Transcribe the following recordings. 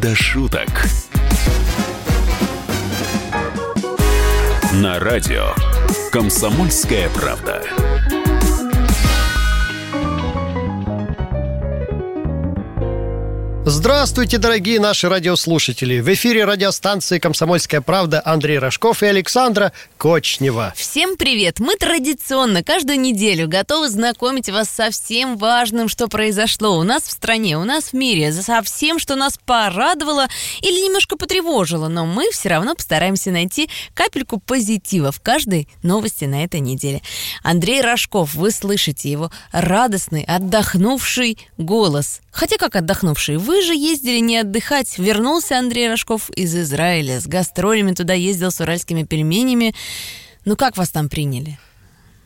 До шуток. На радио «Комсомольская правда». Здравствуйте, дорогие наши радиослушатели! В эфире радиостанции «Комсомольская правда» Андрей Рожков и Александра Кочнева. Всем привет! Мы традиционно каждую неделю готовы знакомить вас со всем важным, что произошло у нас в стране, у нас в мире, со всем, что нас порадовало или немножко потревожило, но мы все равно постараемся найти капельку позитива в каждой новости на этой неделе. Андрей Рожков, вы слышите его радостный, отдохнувший голос. Хотя как отдохнувший, вы же ездили не отдыхать. Вернулся Андрей Рожков из Израиля. С гастролями туда ездил с уральскими пельменями. Ну как вас там приняли?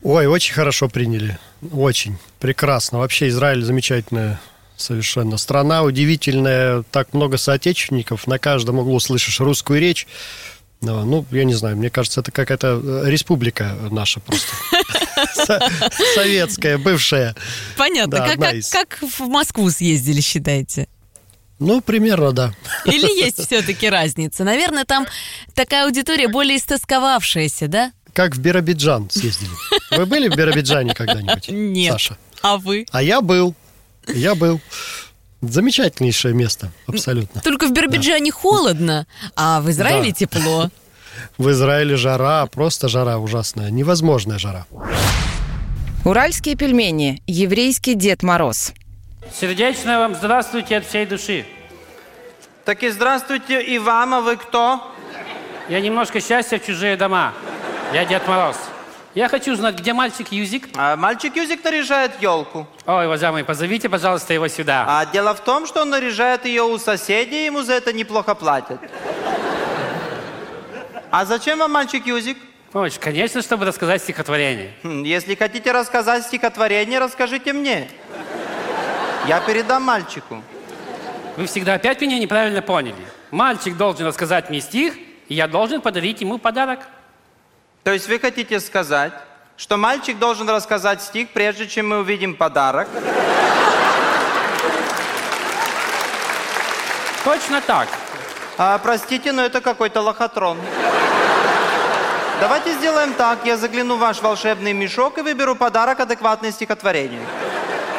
Ой, очень хорошо приняли. Очень. Прекрасно. Вообще Израиль замечательная совершенно страна, удивительная. Так много соотечественников. На каждом углу слышишь русскую речь. Ну, я не знаю, мне кажется, это какая-то э, республика наша просто. Советская, бывшая. Понятно. Как в Москву съездили, считаете? Ну, примерно, да. Или есть все-таки разница? Наверное, там такая аудитория более истосковавшаяся, да? Как в Биробиджан съездили. Вы были в Биробиджане когда-нибудь? Нет. Саша? А вы? А я был. Я был. Замечательнейшее место, абсолютно. Только в Биробиджане да. холодно, а в Израиле да. тепло. В Израиле жара, просто жара ужасная, невозможная жара. Уральские пельмени. Еврейский Дед Мороз. Сердечное вам здравствуйте от всей души. Так и здравствуйте и вам, а вы кто? Я немножко счастья в чужие дома. Я Дед Мороз. Я хочу знать, где мальчик Юзик? А мальчик Юзик наряжает елку. Ой, уважаемый, позовите, пожалуйста, его сюда. А дело в том, что он наряжает ее у соседей, ему за это неплохо платят. А зачем вам мальчик Юзик? Ой, конечно, чтобы рассказать стихотворение. Хм, если хотите рассказать стихотворение, расскажите мне. Я передам мальчику. Вы всегда опять меня неправильно поняли. Мальчик должен рассказать мне стих, и я должен подарить ему подарок. То есть вы хотите сказать, что мальчик должен рассказать стих, прежде чем мы увидим подарок? Точно так. А, простите, но это какой-то лохотрон. Давайте сделаем так. Я загляну в ваш волшебный мешок и выберу подарок адекватное стихотворение.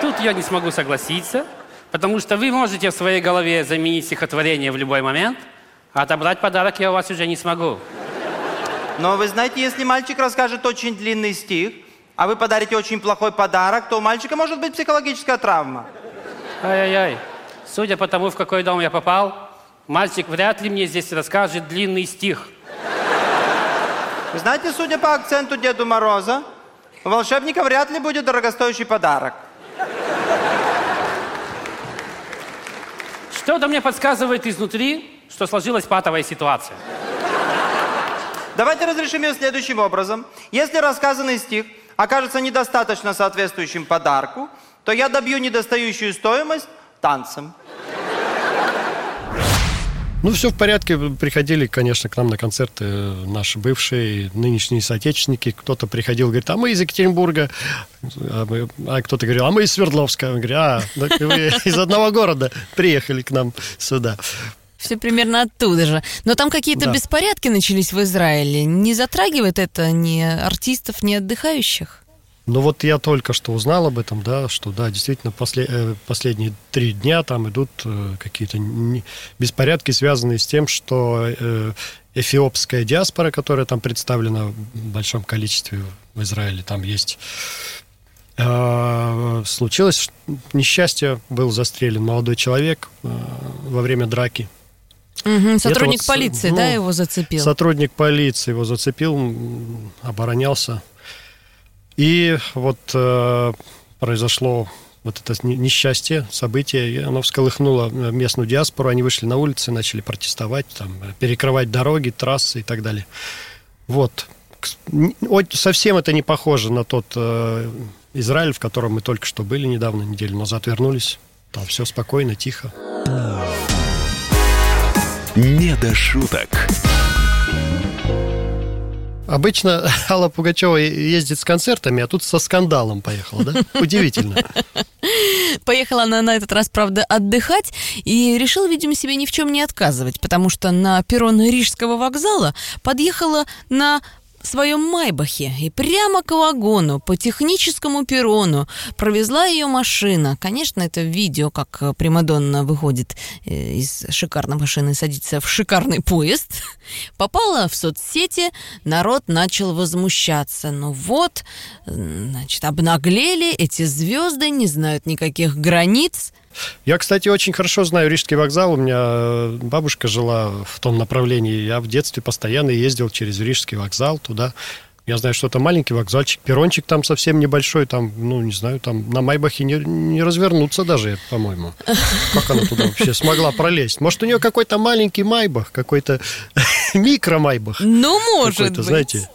Тут я не смогу согласиться, потому что вы можете в своей голове заменить стихотворение в любой момент, а отобрать подарок я у вас уже не смогу. Но вы знаете, если мальчик расскажет очень длинный стих, а вы подарите очень плохой подарок, то у мальчика может быть психологическая травма. Ай-яй-яй. Судя по тому, в какой дом я попал, мальчик вряд ли мне здесь расскажет длинный стих. Вы знаете, судя по акценту Деду Мороза, у волшебника вряд ли будет дорогостоящий подарок. Что-то мне подсказывает изнутри, что сложилась патовая ситуация. Давайте разрешим ее следующим образом. Если рассказанный стих окажется недостаточно соответствующим подарку, то я добью недостающую стоимость танцем. Ну, все в порядке. Приходили, конечно, к нам на концерты наши бывшие, нынешние соотечественники. Кто-то приходил, говорит, а мы из Екатеринбурга. А, мы, а кто-то говорил, а мы из Свердловска. Я говорю, а, так вы из одного города приехали к нам сюда. Все примерно оттуда же. Но там какие-то да. беспорядки начались в Израиле. Не затрагивает это ни артистов, ни отдыхающих? Ну вот я только что узнал об этом, да, что да, действительно после, э, последние три дня там идут э, какие-то беспорядки, связанные с тем, что э, эфиопская диаспора, которая там представлена в большом количестве в Израиле, там есть случилось несчастье, был застрелен молодой человек во время драки. Угу, сотрудник вот, полиции, ну, да, его зацепил? Сотрудник полиции его зацепил, оборонялся. И вот э, произошло вот это несчастье, событие, и оно всколыхнуло э, местную диаспору, они вышли на улицы, начали протестовать, там, перекрывать дороги, трассы и так далее. Вот. Совсем это не похоже на тот э, Израиль, в котором мы только что были недавно, неделю назад вернулись. Там все спокойно, тихо. Не до шуток. Обычно Алла Пугачева ездит с концертами, а тут со скандалом поехала, да? Удивительно. Поехала она на этот раз, правда, отдыхать и решила, видимо, себе ни в чем не отказывать, потому что на перрон Рижского вокзала подъехала на своем Майбахе и прямо к вагону, по техническому перрону провезла ее машина. Конечно, это видео, как э, Примадонна выходит э, из шикарной машины и садится в шикарный поезд. Попала в соцсети, народ начал возмущаться. Ну вот, значит, обнаглели эти звезды, не знают никаких границ. Я, кстати, очень хорошо знаю Рижский вокзал. У меня э, бабушка жила в том направлении. Я в детстве постоянно ездил через Рижский вокзал туда. Я знаю, что это маленький вокзальчик, перрончик там совсем небольшой, там, ну, не знаю, там на Майбахе не, не развернуться даже, по-моему. Как она туда вообще смогла пролезть? Может, у нее какой-то маленький Майбах, какой-то микро-Майбах? Ну, может быть. знаете,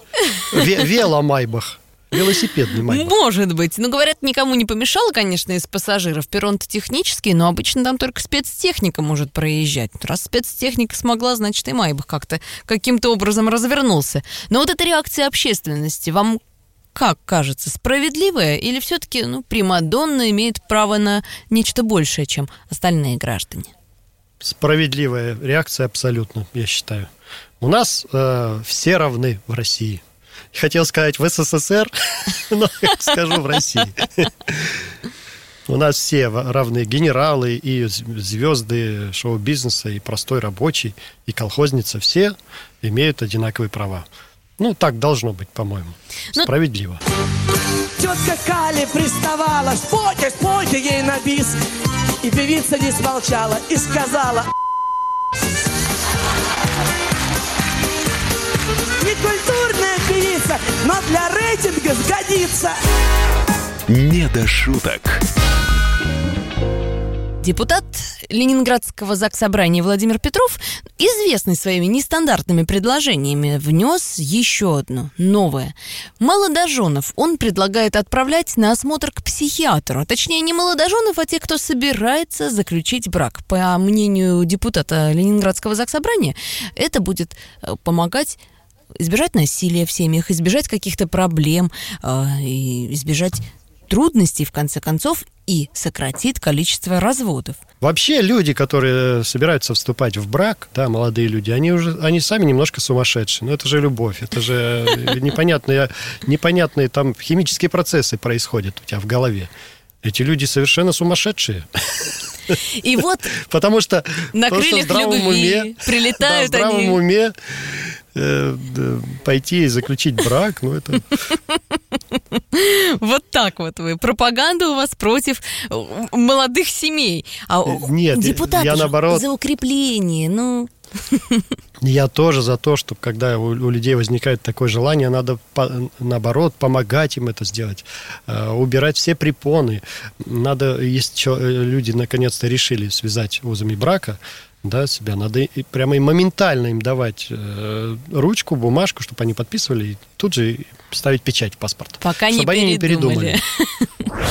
вело-Майбах. Велосипедный майбах. Может быть. Ну, говорят, никому не помешало, конечно, из пассажиров. Перрон-то технический, но обычно там только спецтехника может проезжать. Раз спецтехника смогла, значит, и майбах как-то каким-то образом развернулся. Но вот эта реакция общественности, вам как кажется, справедливая или все-таки ну, Примадонна имеет право на нечто большее, чем остальные граждане? Справедливая реакция абсолютно, я считаю. У нас э, все равны в России – Хотел сказать в СССР, но скажу в России. У нас все равные генералы и звезды шоу-бизнеса, и простой рабочий, и колхозница. Все имеют одинаковые права. Ну, так должно быть, по-моему. Но... Справедливо. Тетка Кали приставала, спойте, спойте ей на бис. И певица не смолчала и сказала... Некультурная певица, но для рейтинга сгодится. Не до шуток. Депутат Ленинградского заксобрания Владимир Петров, известный своими нестандартными предложениями, внес еще одно, новое. Молодоженов он предлагает отправлять на осмотр к психиатру. А точнее, не молодоженов, а тех, кто собирается заключить брак. По мнению депутата Ленинградского заксобрания, это будет э, помогать избежать насилия в семьях, избежать каких-то проблем, э, избежать трудностей, в конце концов, и сократит количество разводов. Вообще люди, которые собираются вступать в брак, да, молодые люди, они уже, они сами немножко сумасшедшие. Но это же любовь, это же непонятные, непонятные там химические процессы происходят у тебя в голове. Эти люди совершенно сумасшедшие. И вот потому что на крыльях любви уме, прилетают да, в здравом они. уме э, пойти и заключить брак, ну это... Вот так вот вы. Пропаганда у вас против э, молодых семей. А Нет, депутаты я наоборот- за укрепление. Ну, Я тоже за то, что когда у, у людей возникает такое желание, надо по- наоборот помогать им это сделать, э, убирать все препоны. Надо, если чё- э, люди наконец-то решили связать узами брака, да, себя, надо и прямо и моментально им давать э, ручку, бумажку, чтобы они подписывали, и тут же ставить печать в паспорт. пока не чтобы они не передумали. передумали.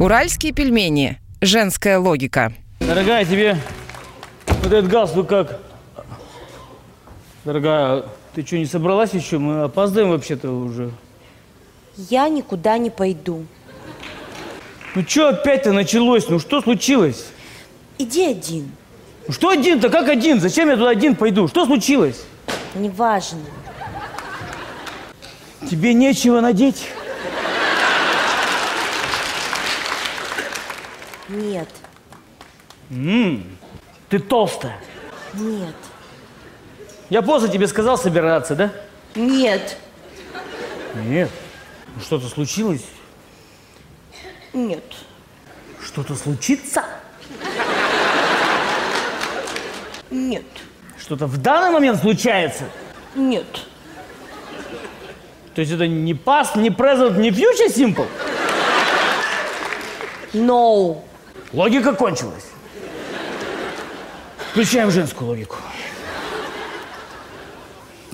Уральские пельмени. Женская логика. Дорогая, тебе вот этот галстук как? Дорогая, ты что, не собралась еще? Мы опаздываем вообще-то уже. Я никуда не пойду. Ну что опять-то началось? Ну что случилось? Иди один. Ну что один-то? Как один? Зачем я туда один пойду? Что случилось? Неважно. Тебе нечего надеть? Нет. Ты толстая. Нет. Я поздно тебе сказал собираться, да? Нет. Нет. Ну, Что-то случилось? Нет. Что-то случится? Нет. Что-то в данный момент случается? Нет. То есть это не past, не present, не future simple? No. Логика кончилась. Включаем женскую логику.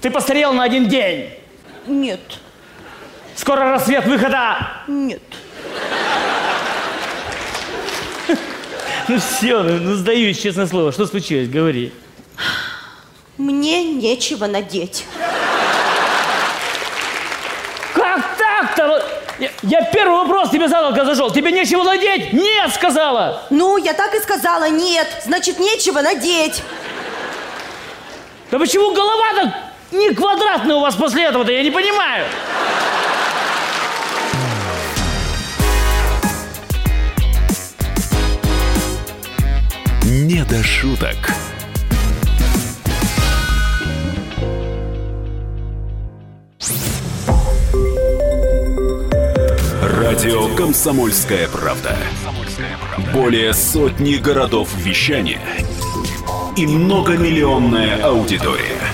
Ты постарел на один день. Нет. Скоро рассвет выхода. Нет. Ну все, ну, ну сдаюсь, честное слово. Что случилось? Говори. Мне нечего надеть. Как так-то? Я, я первый вопрос тебе задал, когда зашел. Тебе нечего надеть? Нет, сказала. Ну, я так и сказала, нет. Значит, нечего надеть. Да почему голова так не квадратная у вас после этого-то? Я не понимаю. «Не до шуток». Радио «Комсомольская правда». Более сотни городов вещания и многомиллионная аудитория.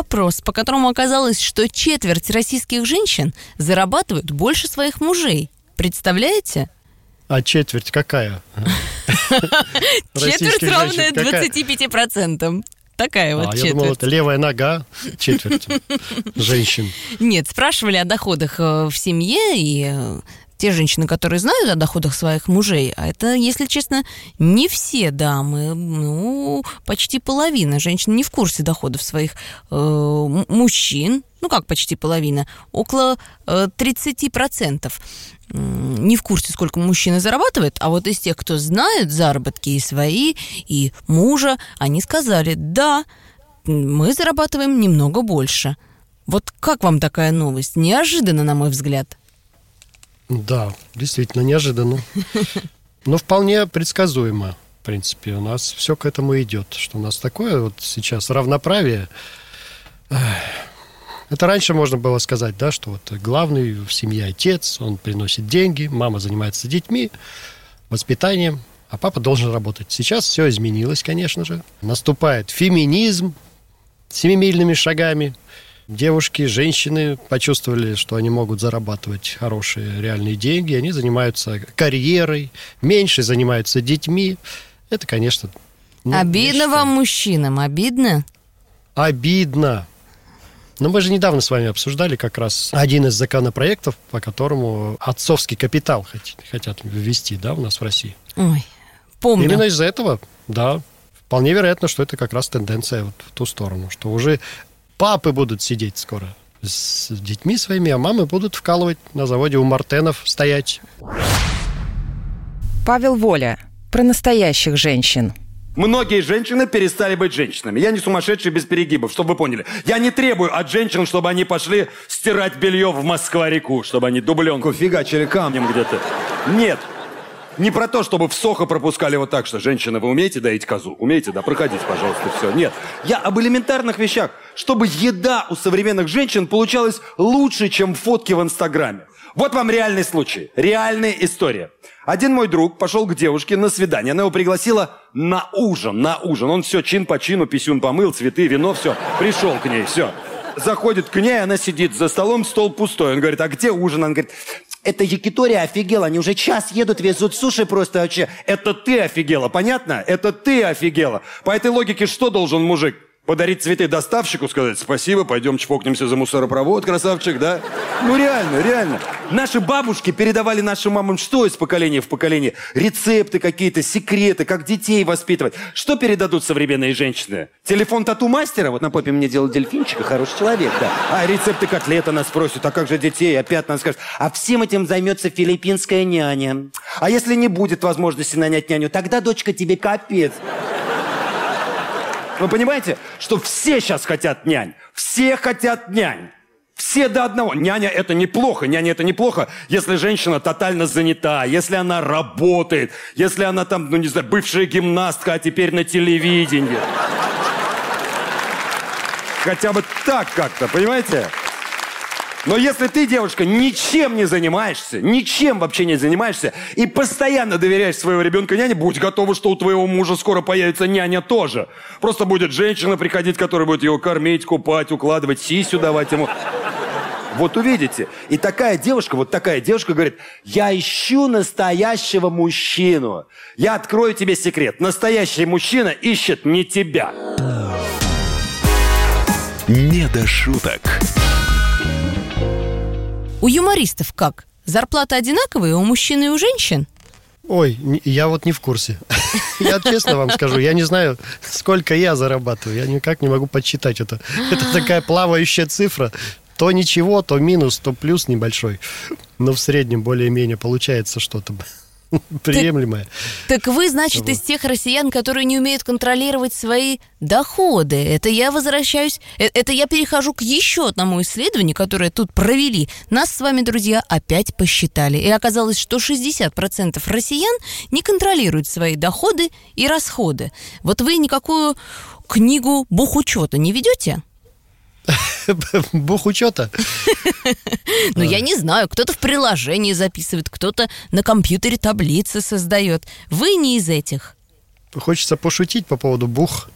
Опрос, по которому оказалось, что четверть российских женщин зарабатывают больше своих мужей. Представляете? А четверть какая? Четверть равная женщин какая? 25%. Такая вот А, я четверть. думал, это левая нога четверть женщин. Нет, спрашивали о доходах э, в семье, и э, те женщины, которые знают о доходах своих мужей, а это, если честно, не все дамы, ну, почти половина женщин не в курсе доходов своих э, мужчин, ну как почти половина, около э, 30% м, не в курсе, сколько мужчина зарабатывает, а вот из тех, кто знает заработки и свои, и мужа, они сказали, да, мы зарабатываем немного больше. Вот как вам такая новость? Неожиданно, на мой взгляд. Да, действительно, неожиданно. Но вполне предсказуемо. В принципе, у нас все к этому идет. Что у нас такое вот сейчас равноправие. Это раньше можно было сказать, да, что вот главный в семье отец, он приносит деньги, мама занимается детьми, воспитанием, а папа должен работать. Сейчас все изменилось, конечно же. Наступает феминизм семимильными шагами. Девушки, женщины почувствовали, что они могут зарабатывать хорошие реальные деньги. Они занимаются карьерой, меньше занимаются детьми. Это, конечно... ну, обидно вам, мужчинам, обидно? Обидно. Но мы же недавно с вами обсуждали как раз один из законопроектов, по которому отцовский капитал хот- хотят ввести, да, у нас в России. Ой, помню. Именно из-за этого, да, вполне вероятно, что это как раз тенденция вот в ту сторону, что уже папы будут сидеть скоро с детьми своими, а мамы будут вкалывать на заводе у Мартенов стоять. Павел Воля. Про настоящих женщин. Многие женщины перестали быть женщинами. Я не сумасшедший без перегибов, чтобы вы поняли. Я не требую от женщин, чтобы они пошли стирать белье в Москва-реку, чтобы они дубленку фигачили камнем где-то. Нет. Не про то, чтобы в Сохо пропускали вот так, что женщина, вы умеете доить козу? Умеете, да? Проходите, пожалуйста, все. Нет. Я об элементарных вещах. Чтобы еда у современных женщин получалась лучше, чем фотки в Инстаграме. Вот вам реальный случай. Реальная история. Один мой друг пошел к девушке на свидание. Она его пригласила на ужин, на ужин. Он все чин по чину, писюн помыл, цветы, вино, все. Пришел к ней, все. Заходит к ней, она сидит за столом, стол пустой. Он говорит, а где ужин? Она говорит, это Якитория офигела, они уже час едут, везут суши просто вообще. Это ты офигела, понятно? Это ты офигела. По этой логике что должен мужик? Подарить цветы доставщику, сказать спасибо, пойдем чпокнемся за мусоропровод, красавчик, да? Ну реально, реально. Наши бабушки передавали нашим мамам что из поколения в поколение? Рецепты какие-то, секреты, как детей воспитывать. Что передадут современные женщины? Телефон тату-мастера? Вот на попе мне делал дельфинчика, хороший человек, да. А рецепты котлет она спросит, а как же детей? Опять она скажет, а всем этим займется филиппинская няня. А если не будет возможности нанять няню, тогда, дочка, тебе капец. Вы понимаете, что все сейчас хотят нянь? Все хотят нянь. Все до одного. Няня это неплохо, няня это неплохо, если женщина тотально занята, если она работает, если она там, ну не знаю, бывшая гимнастка, а теперь на телевидении. Хотя бы так как-то, понимаете? Но если ты, девушка, ничем не занимаешься, ничем вообще не занимаешься и постоянно доверяешь своего ребенка няне, будь готова, что у твоего мужа скоро появится няня тоже. Просто будет женщина приходить, которая будет его кормить, купать, укладывать, сисю давать ему. Вот увидите. И такая девушка, вот такая девушка говорит, я ищу настоящего мужчину. Я открою тебе секрет. Настоящий мужчина ищет не тебя. Не до шуток. У юмористов как? Зарплата одинаковая у мужчин и у женщин? Ой, я вот не в курсе. Я честно вам скажу, я не знаю, сколько я зарабатываю. Я никак не могу подсчитать это. Это такая плавающая цифра. То ничего, то минус, то плюс небольшой. Но в среднем более-менее получается что-то приемлемое. Так вы, значит, из тех россиян, которые не умеют контролировать свои доходы. Это я возвращаюсь, э, это я перехожу к еще одному исследованию, которое тут провели. Нас с вами, друзья, опять посчитали. И оказалось, что 60% россиян не контролируют свои доходы и расходы. Вот вы никакую книгу бухучета не ведете? Бухучета? Ну, я не знаю, кто-то в приложении записывает, кто-то на компьютере таблицы создает. Вы не из этих. Хочется пошутить по поводу бух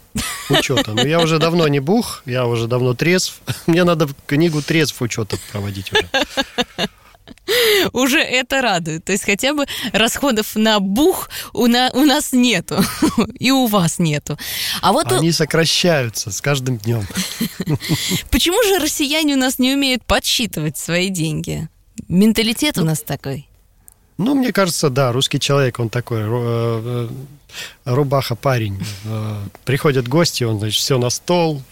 учета. Но я уже давно не бух, я уже давно трезв. Мне надо книгу трезв учета проводить уже. Уже это радует. То есть хотя бы расходов на бух у, на- у нас нету. И у вас нету. А вот у- Они сокращаются с каждым днем. почему же россияне у нас не умеют подсчитывать свои деньги? Менталитет у нас такой. Ну, мне кажется, да, русский человек, он такой э, э, рубаха парень. Э, Приходят гости, он, значит, все на стол,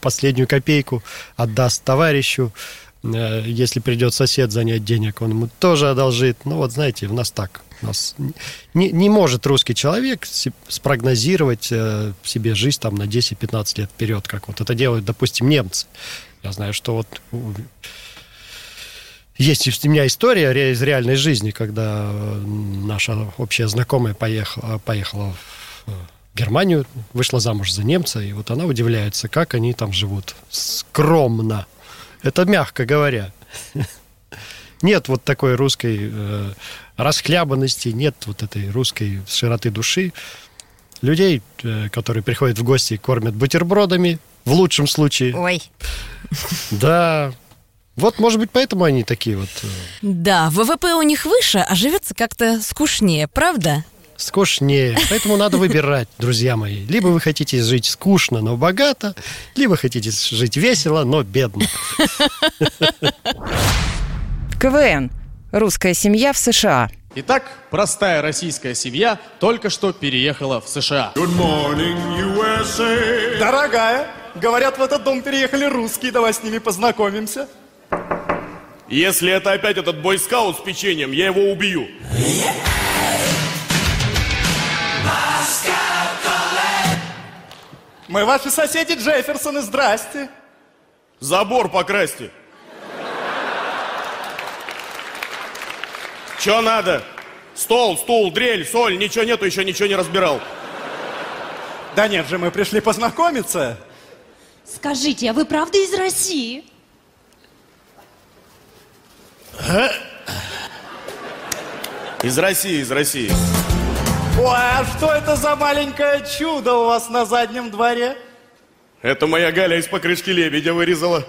последнюю копейку отдаст товарищу. Э, Если придет сосед занять денег, он ему тоже одолжит. Ну, вот знаете, у нас так. У нас не, не может русский человек спрогнозировать э, себе жизнь там на 10-15 лет вперед, как вот это делают, допустим, немцы. Я знаю, что вот есть у меня история из реальной жизни, когда э, наша общая знакомая поехала, поехала в э, Германию, вышла замуж за немца, и вот она удивляется, как они там живут. Скромно. Это мягко говоря. Нет вот такой русской э, расхлябанности, нет вот этой русской широты души. Людей, э, которые приходят в гости, кормят бутербродами, в лучшем случае. Ой. Да. Вот, может быть, поэтому они такие вот э, Да, ВВП у них выше, а живется как-то скучнее, правда? Скучнее. Поэтому надо выбирать, друзья мои. Либо вы хотите жить скучно, но богато, либо хотите жить весело, но бедно. КВН. Русская семья в США. Итак, простая российская семья только что переехала в США. Дорогая, говорят, в этот дом переехали русские, давай с ними познакомимся. Если это опять этот бойскаут с печеньем, я его убью. Мы ваши соседи Джефферсоны, здрасте. Забор покрасьте. Че надо? Стол, стул, дрель, соль, ничего нету, еще ничего не разбирал. Да нет же, мы пришли познакомиться. Скажите, а вы правда из России? Из России, из России. Ой, а что это за маленькое чудо у вас на заднем дворе? Это моя Галя из покрышки лебедя вырезала.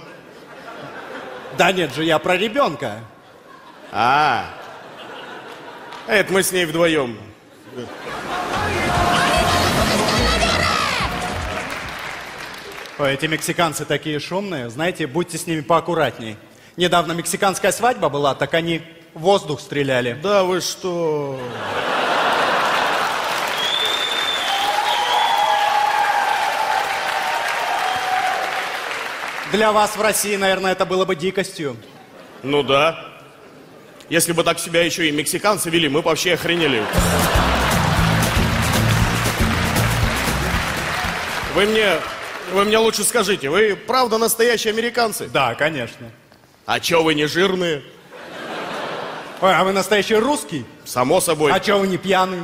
Да нет же, я про ребенка. А, это мы с ней вдвоем. Ой, эти мексиканцы такие шумные. Знаете, будьте с ними поаккуратней. Недавно мексиканская свадьба была, так они в воздух стреляли. Да вы что? Для вас в России, наверное, это было бы дикостью. Ну да. Если бы так себя еще и мексиканцы вели, мы бы вообще охренели. Вы мне, вы мне лучше скажите, вы правда настоящие американцы? Да, конечно. А чё вы не жирные? Ой, а вы настоящий русский? Само собой. А чё вы не пьяный?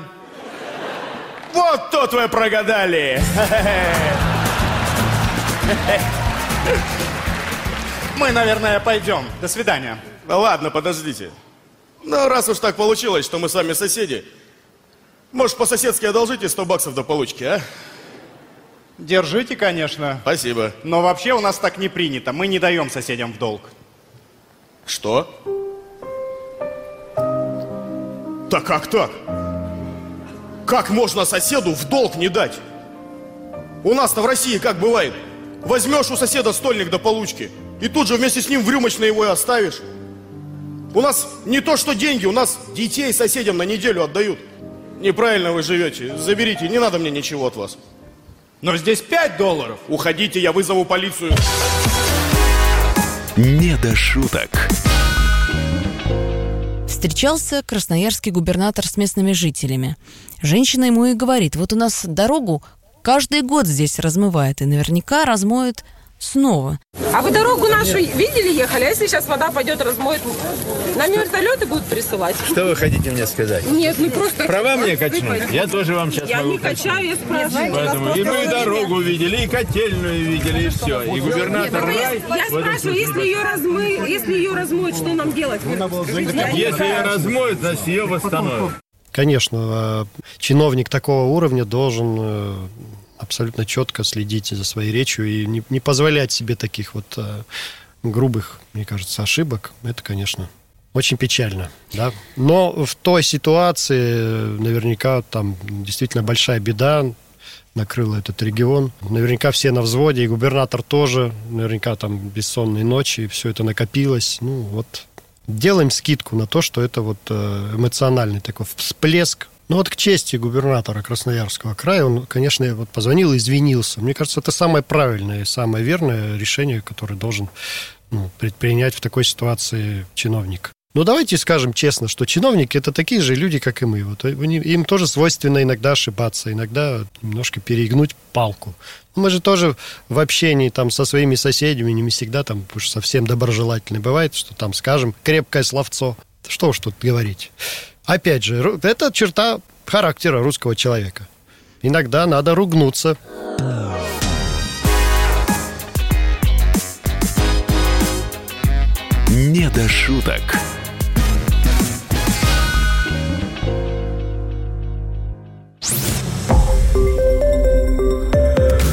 Вот тут вы прогадали. мы, наверное, пойдем. До свидания. Да ладно, подождите. Ну, раз уж так получилось, что мы с вами соседи, может, по-соседски одолжите 100 баксов до получки, а? Держите, конечно. Спасибо. Но вообще у нас так не принято. Мы не даем соседям в долг. Что? Да как так? Как можно соседу в долг не дать? У нас-то в России как бывает? Возьмешь у соседа стольник до получки, и тут же вместе с ним в рюмочной его и оставишь. У нас не то что деньги, у нас детей соседям на неделю отдают. Неправильно вы живете. Заберите, не надо мне ничего от вас. Но здесь 5 долларов. Уходите, я вызову полицию. Не до шуток. Встречался красноярский губернатор с местными жителями. Женщина ему и говорит, вот у нас дорогу каждый год здесь размывает, и наверняка размоет снова. А вы дорогу нашу видели, ехали? А если сейчас вода пойдет, размоет? Нам вертолеты будут присылать. Что вы хотите мне сказать? Нет, ну просто... Права мне качнуть? Я тоже вам сейчас Я могу не качаю, я спрашиваю. Поэтому и мы дорогу видели, и котельную видели, и все. И губернатор Нет, рай. Я спрашиваю, если ее размы, если ее размоют, что нам делать? Если ее размоют, значит ее восстановят. Конечно, э, чиновник такого уровня должен э, абсолютно четко следить за своей речью и не, не позволять себе таких вот э, грубых, мне кажется, ошибок. Это, конечно, очень печально, да. Но в той ситуации наверняка там действительно большая беда накрыла этот регион. Наверняка все на взводе, и губернатор тоже. Наверняка там бессонные ночи, и все это накопилось. Ну, вот делаем скидку на то, что это вот э, эмоциональный такой всплеск. Ну вот к чести губернатора Красноярского края, он, конечно, вот позвонил и извинился. Мне кажется, это самое правильное и самое верное решение, которое должен ну, предпринять в такой ситуации чиновник. Ну, давайте скажем честно, что чиновники это такие же люди, как и мы. Вот им тоже свойственно иногда ошибаться, иногда немножко перегнуть палку. Мы же тоже в общении там со своими соседями не всегда там уж совсем доброжелательны. Бывает, что там скажем крепкое словцо. Что уж тут говорить. Опять же, это черта характера русского человека. Иногда надо ругнуться. Не до шуток.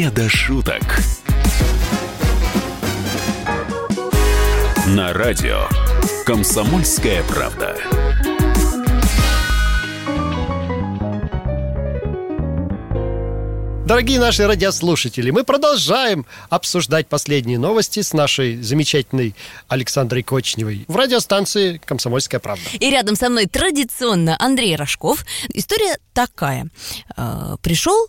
Не до шуток. На радио «Комсомольская правда». Дорогие наши радиослушатели, мы продолжаем обсуждать последние новости с нашей замечательной Александрой Кочневой в радиостанции «Комсомольская правда». И рядом со мной традиционно Андрей Рожков. История такая. Э, Пришел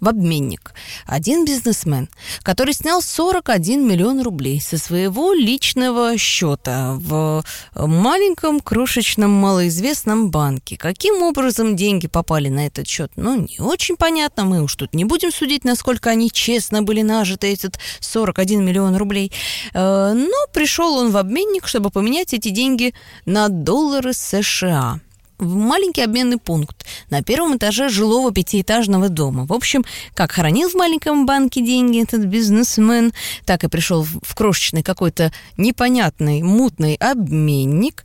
в обменник один бизнесмен, который снял 41 миллион рублей со своего личного счета в маленьком крошечном малоизвестном банке. Каким образом деньги попали на этот счет, ну, не очень понятно. Мы уж тут не будем судить, насколько они честно были нажиты, этот 41 миллион рублей. Э, Но пришел он в обменник, чтобы поменять эти деньги на доллары США в маленький обменный пункт на первом этаже жилого пятиэтажного дома. В общем, как хранил в маленьком банке деньги этот бизнесмен, так и пришел в крошечный какой-то непонятный, мутный обменник.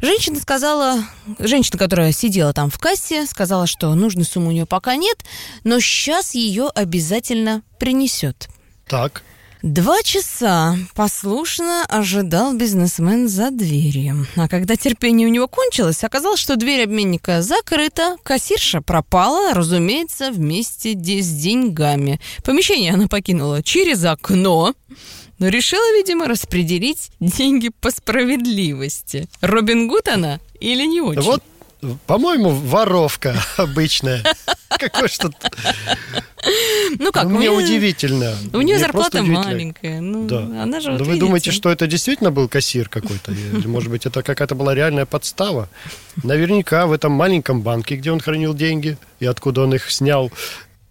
Женщина сказала, женщина, которая сидела там в кассе, сказала, что нужной суммы у нее пока нет, но сейчас ее обязательно принесет. Так. Два часа послушно ожидал бизнесмен за дверью. А когда терпение у него кончилось, оказалось, что дверь обменника закрыта, кассирша пропала, разумеется, вместе с деньгами. Помещение она покинула через окно, но решила, видимо, распределить деньги по справедливости. Робин Гуд она или не очень? Вот, по-моему, воровка обычная. Какой что Ну как, Мне удивительно. У нее зарплата маленькая. Ну, Да. она же вы думаете, что это действительно был кассир какой-то? Или, может быть, это какая-то была реальная подстава? Наверняка в этом маленьком банке, где он хранил деньги, и откуда он их снял,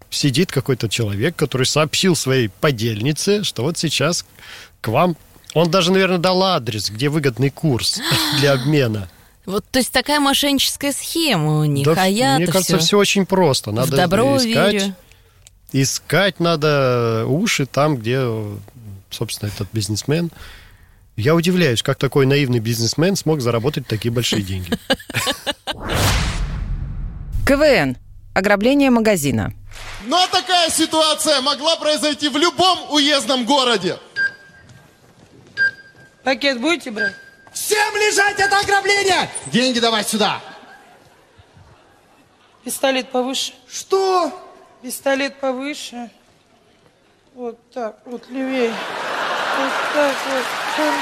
сидит какой-то человек, который сообщил своей подельнице, что вот сейчас к вам... Он даже, наверное, дал адрес, где выгодный курс для обмена. Вот, то есть такая мошенническая схема у них, Да, а я мне кажется, все очень просто. Надо в добро искать, верю. искать надо уши там, где, собственно, этот бизнесмен. Я удивляюсь, как такой наивный бизнесмен смог заработать такие большие деньги. КВН. Ограбление магазина. Но такая ситуация могла произойти в любом уездном городе. Пакет будете брать? Всем лежать, это ограбление! Деньги давай сюда. Пистолет повыше. Что? Пистолет повыше. Вот так, вот левее. Вот так вот.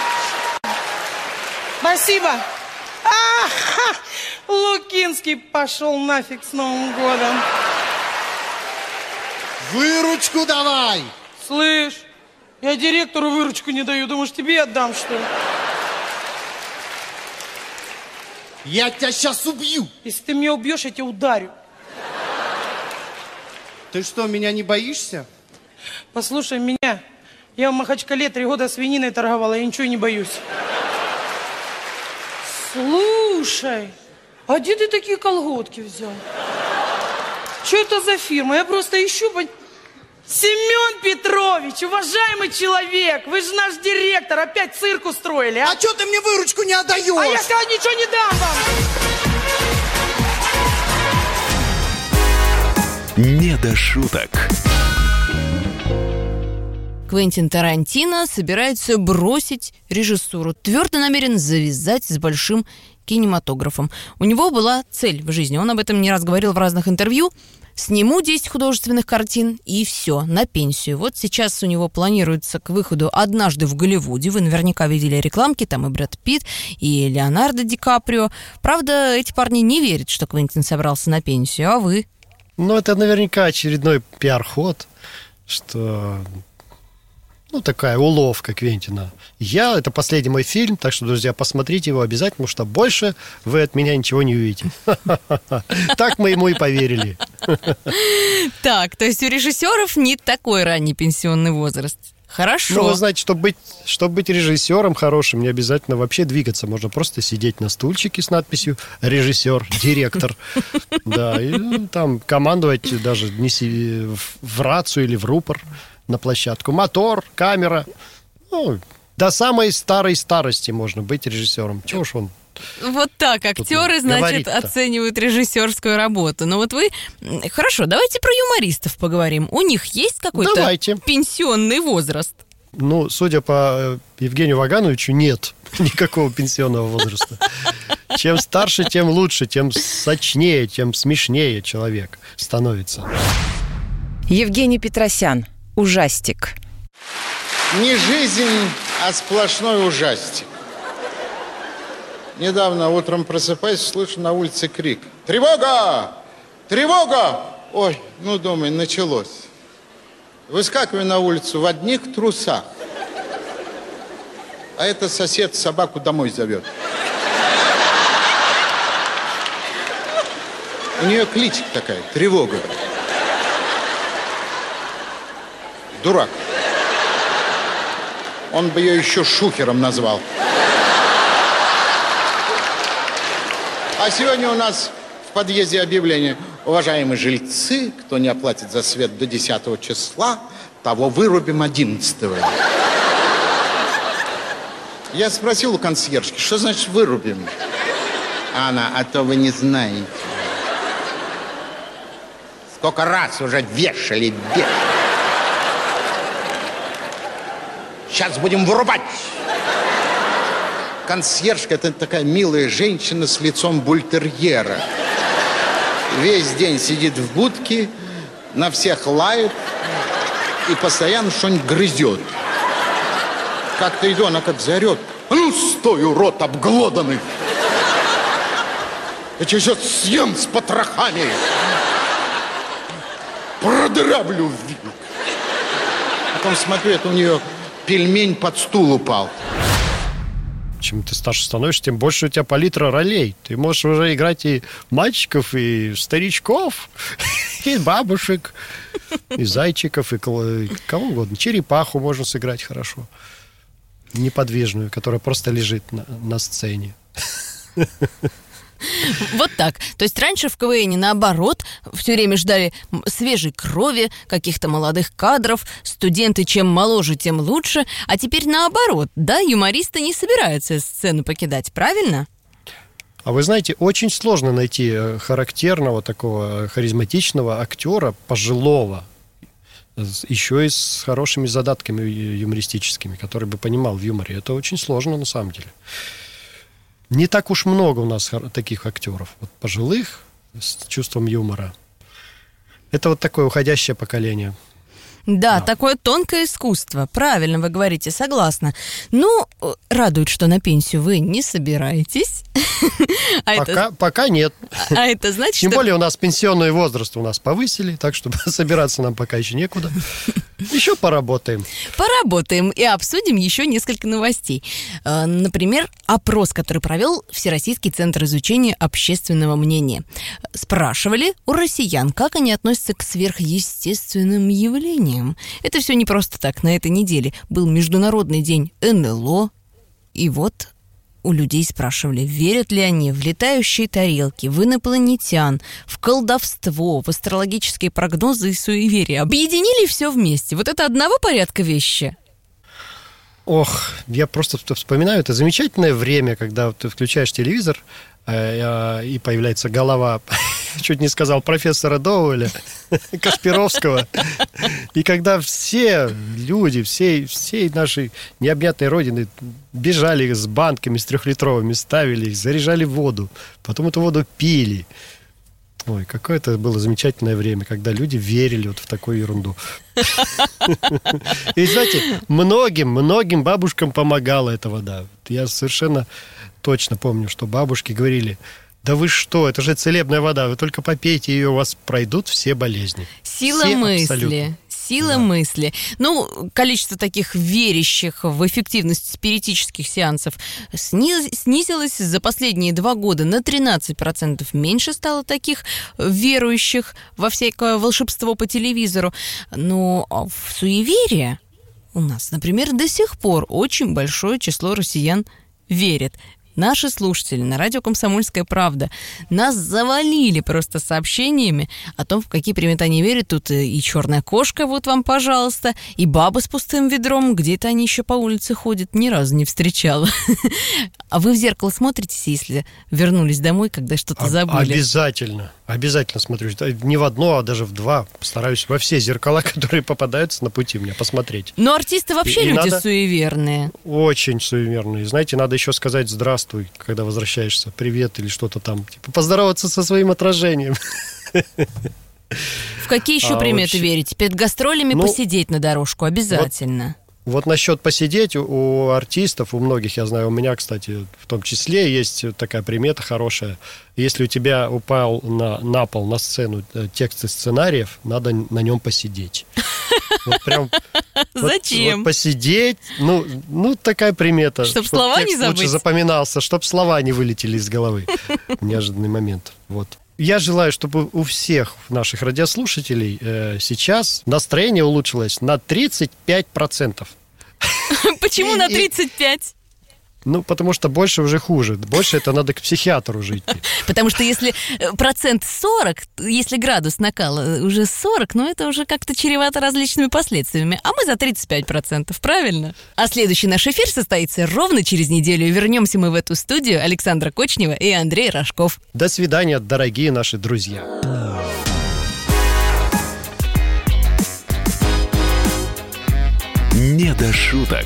Спасибо. А, ха! Лукинский пошел нафиг с Новым годом. Выручку давай. Слышь, я директору выручку не даю. Думаешь, тебе отдам, что ли? Я тебя сейчас убью. Если ты меня убьешь, я тебя ударю. Ты что, меня не боишься? Послушай меня. Я в Махачкале три года свининой торговала, я ничего не боюсь. Слушай, а где ты такие колготки взял? Что это за фирма? Я просто ищу... Семен Петрович, уважаемый человек, вы же наш директор, опять цирк устроили, а? А что ты мне выручку не отдаешь? А я сказал, ничего не дам вам. Не до шуток. Квентин Тарантино собирается бросить режиссуру. Твердо намерен завязать с большим кинематографом. У него была цель в жизни. Он об этом не раз говорил в разных интервью. Сниму 10 художественных картин и все, на пенсию. Вот сейчас у него планируется к выходу «Однажды в Голливуде». Вы наверняка видели рекламки, там и Брэд Питт, и Леонардо Ди Каприо. Правда, эти парни не верят, что Квентин собрался на пенсию, а вы? Ну, это наверняка очередной пиар-ход, что... Ну, такая уловка Квентина. Я, это последний мой фильм, так что, друзья, посмотрите его обязательно, потому что больше вы от меня ничего не увидите. Так мы ему и поверили. Так, то есть у режиссеров не такой ранний пенсионный возраст. Хорошо. Ну, вы знаете, чтобы быть, чтобы быть режиссером хорошим, не обязательно вообще двигаться. Можно просто сидеть на стульчике с надписью «режиссер», «директор». Да, и ну, там командовать даже в рацию или в рупор на площадку. Мотор, камера. Ну, до самой старой старости можно быть режиссером. Чего уж он Вот так актеры, значит, оценивают режиссерскую работу. Но вот вы... Хорошо, давайте про юмористов поговорим. У них есть какой-то Давайте. пенсионный возраст? Ну, судя по э, Евгению Вагановичу, нет никакого пенсионного возраста. Чем старше, тем лучше, тем сочнее, тем смешнее человек становится. Евгений Петросян. Ужастик. Не жизнь, а сплошной ужастик. Недавно утром просыпаюсь, слышу на улице крик. Тревога! Тревога! Ой, ну, думаю, началось. Выскакиваю на улицу в одних трусах. А это сосед собаку домой зовет. У нее кличка такая, тревога. Дурак. Он бы ее еще шухером назвал. А сегодня у нас в подъезде объявление. Уважаемые жильцы, кто не оплатит за свет до 10 числа, того вырубим 11 Я спросил у консьержки, что значит вырубим? Она, а то вы не знаете. Сколько раз уже вешали, вешали. Сейчас будем вырубать. Консьержка – это такая милая женщина с лицом бультерьера. Весь день сидит в будке, на всех лает и постоянно что-нибудь грызет. Как-то иду, она как. «А ну, стой, урод обглоданный! Я тебя сейчас съем с потрохами! продырявлю вилкой. Потом смотрю, это у нее пельмень под стул упал. Чем ты старше становишься, тем больше у тебя палитра ролей. Ты можешь уже играть и мальчиков, и старичков, и бабушек, и зайчиков, и кого угодно. Черепаху можно сыграть хорошо. Неподвижную, которая просто лежит на, на сцене. Вот так. То есть раньше в КВН наоборот все время ждали свежей крови, каких-то молодых кадров, студенты чем моложе, тем лучше, а теперь наоборот, да, юмористы не собираются сцену покидать, правильно? А вы знаете, очень сложно найти э, характерного такого харизматичного актера пожилого, еще и с хорошими задатками ю- юмористическими, который бы понимал в юморе. Это очень сложно на самом деле. Не так уж много у нас таких актеров, вот пожилых с чувством юмора. Это вот такое уходящее поколение. Да, такое тонкое искусство. Правильно вы говорите, согласна. Ну, э, радует, что на пенсию вы не собираетесь. А Пока, это, пока нет. а это значит, Тем что... более у нас пенсионный возраст у нас повысили, так что собираться нам пока еще некуда. Еще поработаем. Поработаем и обсудим еще несколько новостей. Э, Например, опрос, который провел Всероссийский центр изучения общественного мнения. Спрашивали у россиян, как они относятся к сверхъестественным явлениям. Это все не просто так. На этой неделе был Международный день НЛО. И вот у людей спрашивали, верят ли они в летающие тарелки, в инопланетян, в колдовство, в астрологические прогнозы и суеверия. Объединили все вместе. Вот это одного порядка вещи. Ох, я просто вспоминаю, это замечательное время, когда ты включаешь телевизор, э, э, и появляется голова, чуть не сказал, профессора Доуэля, Кашпировского. И когда все люди, всей, всей нашей необъятной родины бежали с банками, с трехлитровыми, ставили их, заряжали воду, потом эту воду пили. Ой, какое это было замечательное время, когда люди верили вот в такую ерунду. И знаете, многим, многим бабушкам помогала эта вода. Я совершенно точно помню, что бабушки говорили, да вы что, это же целебная вода, вы только попейте ее, у вас пройдут все болезни. Сила Все мысли. абсолютно. Сила мысли. Ну, количество таких верящих в эффективность спиритических сеансов сниз- снизилось за последние два года на 13%. Меньше стало таких верующих во всякое волшебство по телевизору. Но а в суеверие у нас, например, до сих пор очень большое число россиян верит. Наши слушатели на радио «Комсомольская правда» нас завалили просто сообщениями о том, в какие приметы они верят. Тут э, и черная кошка, вот вам, пожалуйста, и баба с пустым ведром. Где-то они еще по улице ходят, ни разу не встречала. А вы в зеркало смотритесь, если вернулись домой, когда что-то Об- забыли? Обязательно. Обязательно смотрю. Не в одно, а даже в два. Стараюсь во все зеркала, которые попадаются на пути мне, посмотреть. Но артисты вообще И- и люди надо- суеверные. Очень суеверные. Знаете, надо еще сказать здравствуй, когда возвращаешься. Привет или что-то там. Типа поздороваться со своим отражением. В какие еще А, приметы вообще- верите? Перед гастролями Ну, посидеть на дорожку обязательно. Вот насчет посидеть у, артистов, у многих, я знаю, у меня, кстати, в том числе есть такая примета хорошая. Если у тебя упал на, на пол, на сцену э, тексты сценариев, надо на нем посидеть. Вот прям вот- Зачем? вот посидеть, ну, ну такая примета. Чтоб слова не текст лучше забыть. запоминался, чтобы слова не вылетели из головы. Неожиданный момент. Вот. Я желаю, чтобы у всех наших радиослушателей э, сейчас настроение улучшилось на 35%. Почему на 35? Ну, потому что больше уже хуже. Больше это надо к психиатру уже идти. Потому что если э, процент 40, если градус накала э, уже 40, ну это уже как-то чревато различными последствиями. А мы за 35%, правильно? А следующий наш эфир состоится ровно через неделю. Вернемся мы в эту студию Александра Кочнева и Андрей Рожков. До свидания, дорогие наши друзья. Не до шуток.